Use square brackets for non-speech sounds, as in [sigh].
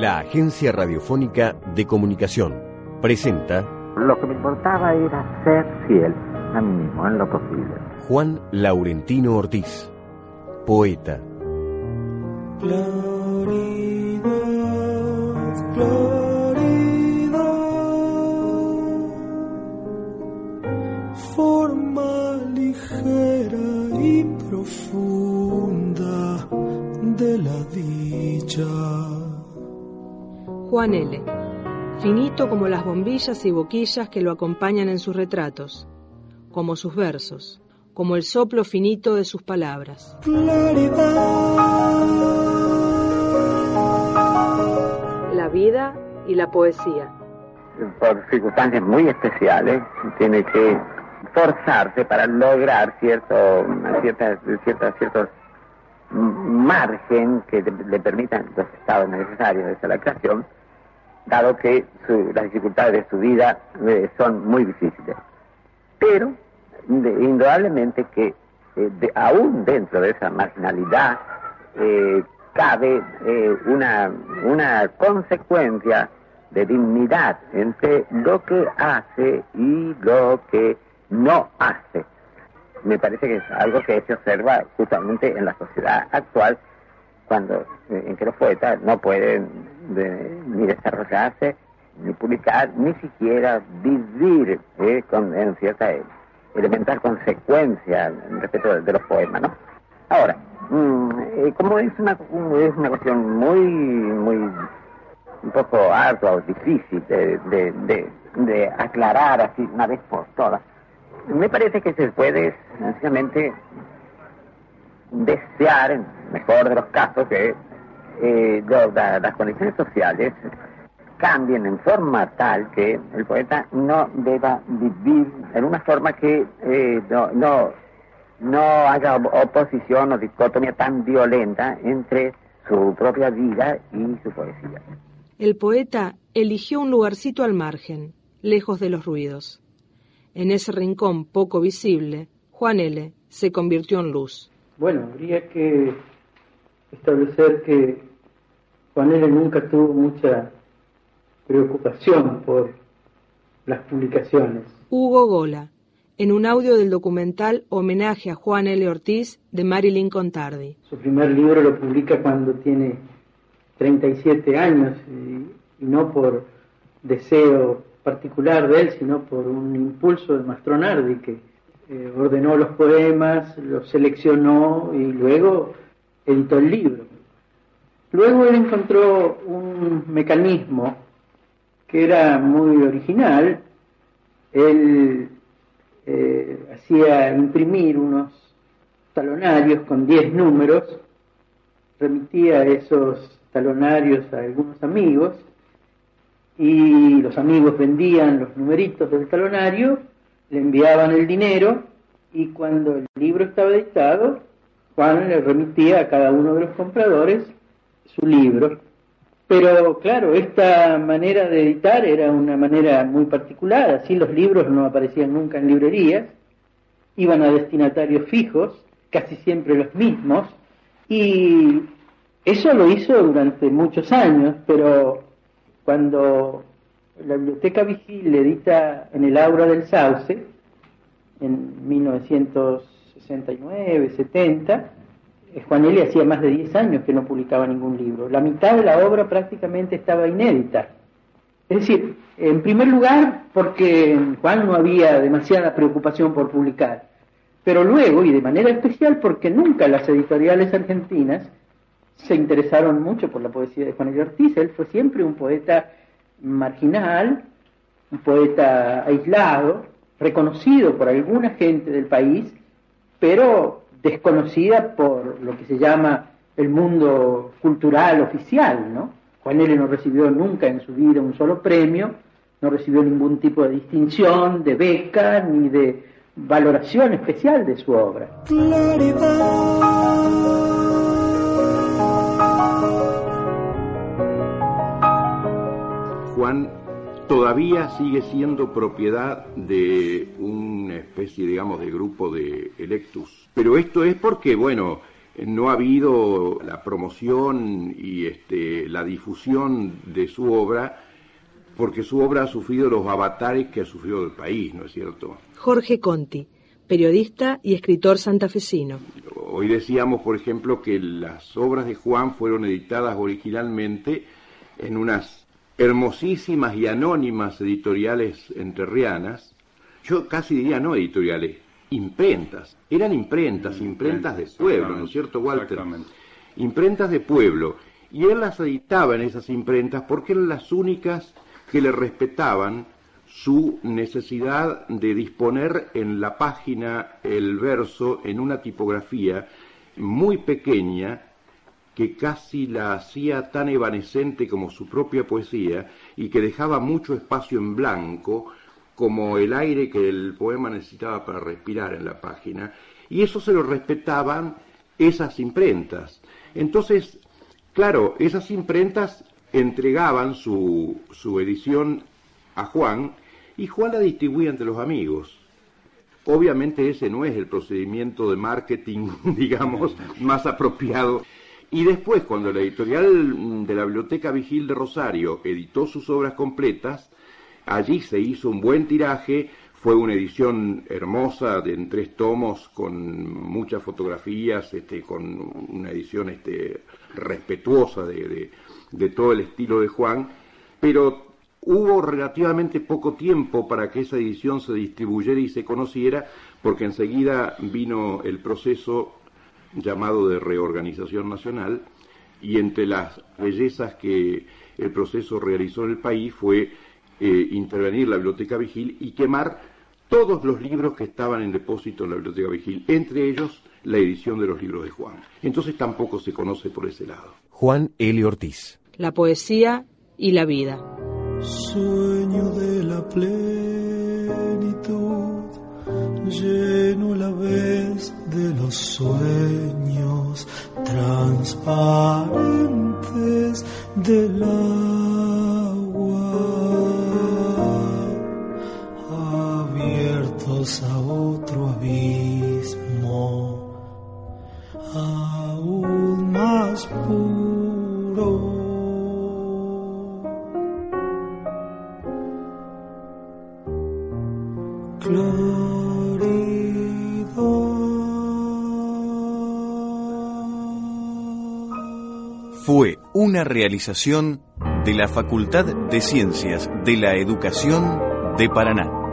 La Agencia Radiofónica de Comunicación presenta Lo que me importaba era ser fiel a mí mismo en lo posible. Juan Laurentino Ortiz, poeta. forma ligera y profunda Juan L. Finito como las bombillas y boquillas que lo acompañan en sus retratos, como sus versos, como el soplo finito de sus palabras. La vida y la poesía. Por circunstancias muy especiales, tiene que forzarse para lograr cierto, cierta, cierta, ciertos margen que le permitan los estados necesarios de la creación, dado que las dificultades de su vida eh, son muy difíciles. Pero, indudablemente que eh, aún dentro de esa marginalidad eh, cabe una, una consecuencia de dignidad entre lo que hace y lo que no hace. Me parece que es algo que se observa justamente en la sociedad actual, cuando en que los poetas no pueden ni desarrollarse, ni publicar, ni siquiera vivir eh, con en cierta elemental consecuencia respecto de, los poemas, ¿no? Ahora, mm, eh, como es una, es una cuestión muy, muy, un poco ardua o difícil de, de, de aclarar así una vez por todas, me parece que se puede sencillamente desear, en mejor de los casos, que eh, las condiciones sociales cambien en forma tal que el poeta no deba vivir en una forma que eh, no, no, no haga oposición o dicotomía tan violenta entre su propia vida y su poesía. El poeta eligió un lugarcito al margen, lejos de los ruidos. En ese rincón poco visible, Juan L. se convirtió en luz. Bueno, habría que establecer que Juan L. nunca tuvo mucha preocupación por las publicaciones. Hugo Gola, en un audio del documental Homenaje a Juan L. Ortiz de Marilyn Contardi. Su primer libro lo publica cuando tiene 37 años y, y no por deseo particular de él, sino por un impulso de Mastronardi que eh, ordenó los poemas, los seleccionó y luego editó el libro. Luego él encontró un mecanismo que era muy original. Él eh, hacía imprimir unos talonarios con 10 números, remitía esos talonarios a algunos amigos y los amigos vendían los numeritos del talonario, le enviaban el dinero y cuando el libro estaba editado, Juan le remitía a cada uno de los compradores su libro. Pero claro, esta manera de editar era una manera muy particular, así los libros no aparecían nunca en librerías, iban a destinatarios fijos, casi siempre los mismos, y eso lo hizo durante muchos años, pero cuando la Biblioteca Vigil edita en el Aura del Sauce, en 1969, 70, eh, Juan Eli hacía más de 10 años que no publicaba ningún libro. La mitad de la obra prácticamente estaba inédita. Es decir, en primer lugar, porque Juan no había demasiada preocupación por publicar, pero luego, y de manera especial, porque nunca las editoriales argentinas se interesaron mucho por la poesía de Juan Elia Ortiz. Él fue siempre un poeta marginal, un poeta aislado, reconocido por alguna gente del país, pero desconocida por lo que se llama el mundo cultural oficial, ¿no? Juan L. no recibió nunca en su vida un solo premio, no recibió ningún tipo de distinción, de beca, ni de valoración especial de su obra. Juan todavía sigue siendo propiedad de una especie, digamos, de grupo de electus. Pero esto es porque, bueno, no ha habido la promoción y este, la difusión de su obra porque su obra ha sufrido los avatares que ha sufrido el país, ¿no es cierto? Jorge Conti, periodista y escritor santafesino. Hoy decíamos, por ejemplo, que las obras de Juan fueron editadas originalmente en unas hermosísimas y anónimas editoriales entrerrianas, yo casi diría no editoriales, imprentas. Eran imprentas, imprentas de pueblo, ¿no es cierto, Walter? Imprentas de pueblo. Y él las editaba en esas imprentas porque eran las únicas que le respetaban su necesidad de disponer en la página el verso en una tipografía muy pequeña que casi la hacía tan evanescente como su propia poesía y que dejaba mucho espacio en blanco como el aire que el poema necesitaba para respirar en la página, y eso se lo respetaban esas imprentas. Entonces, claro, esas imprentas entregaban su, su edición a Juan y Juan la distribuía entre los amigos. Obviamente ese no es el procedimiento de marketing, [laughs] digamos, más apropiado. Y después, cuando la editorial de la Biblioteca Vigil de Rosario editó sus obras completas, Allí se hizo un buen tiraje, fue una edición hermosa de en tres tomos con muchas fotografías, este, con una edición este, respetuosa de, de todo el estilo de Juan, pero hubo relativamente poco tiempo para que esa edición se distribuyera y se conociera, porque enseguida vino el proceso llamado de reorganización nacional, y entre las bellezas que el proceso realizó en el país fue eh, intervenir la biblioteca Vigil y quemar todos los libros que estaban en depósito en la biblioteca Vigil, entre ellos la edición de los libros de Juan. Entonces tampoco se conoce por ese lado. Juan Eli Ortiz. La poesía y la vida. Sueño de la plenitud, de los sueños transparentes de la a otro abismo, aún más puro. Fue una realización de la Facultad de Ciencias de la Educación de Paraná.